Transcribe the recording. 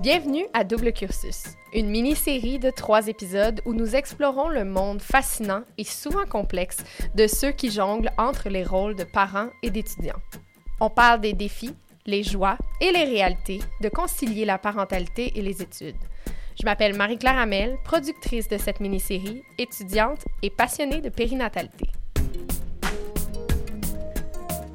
Bienvenue à Double Cursus, une mini-série de trois épisodes où nous explorons le monde fascinant et souvent complexe de ceux qui jonglent entre les rôles de parents et d'étudiants. On parle des défis, les joies et les réalités de concilier la parentalité et les études. Je m'appelle Marie-Claire Hamel, productrice de cette mini-série, étudiante et passionnée de périnatalité.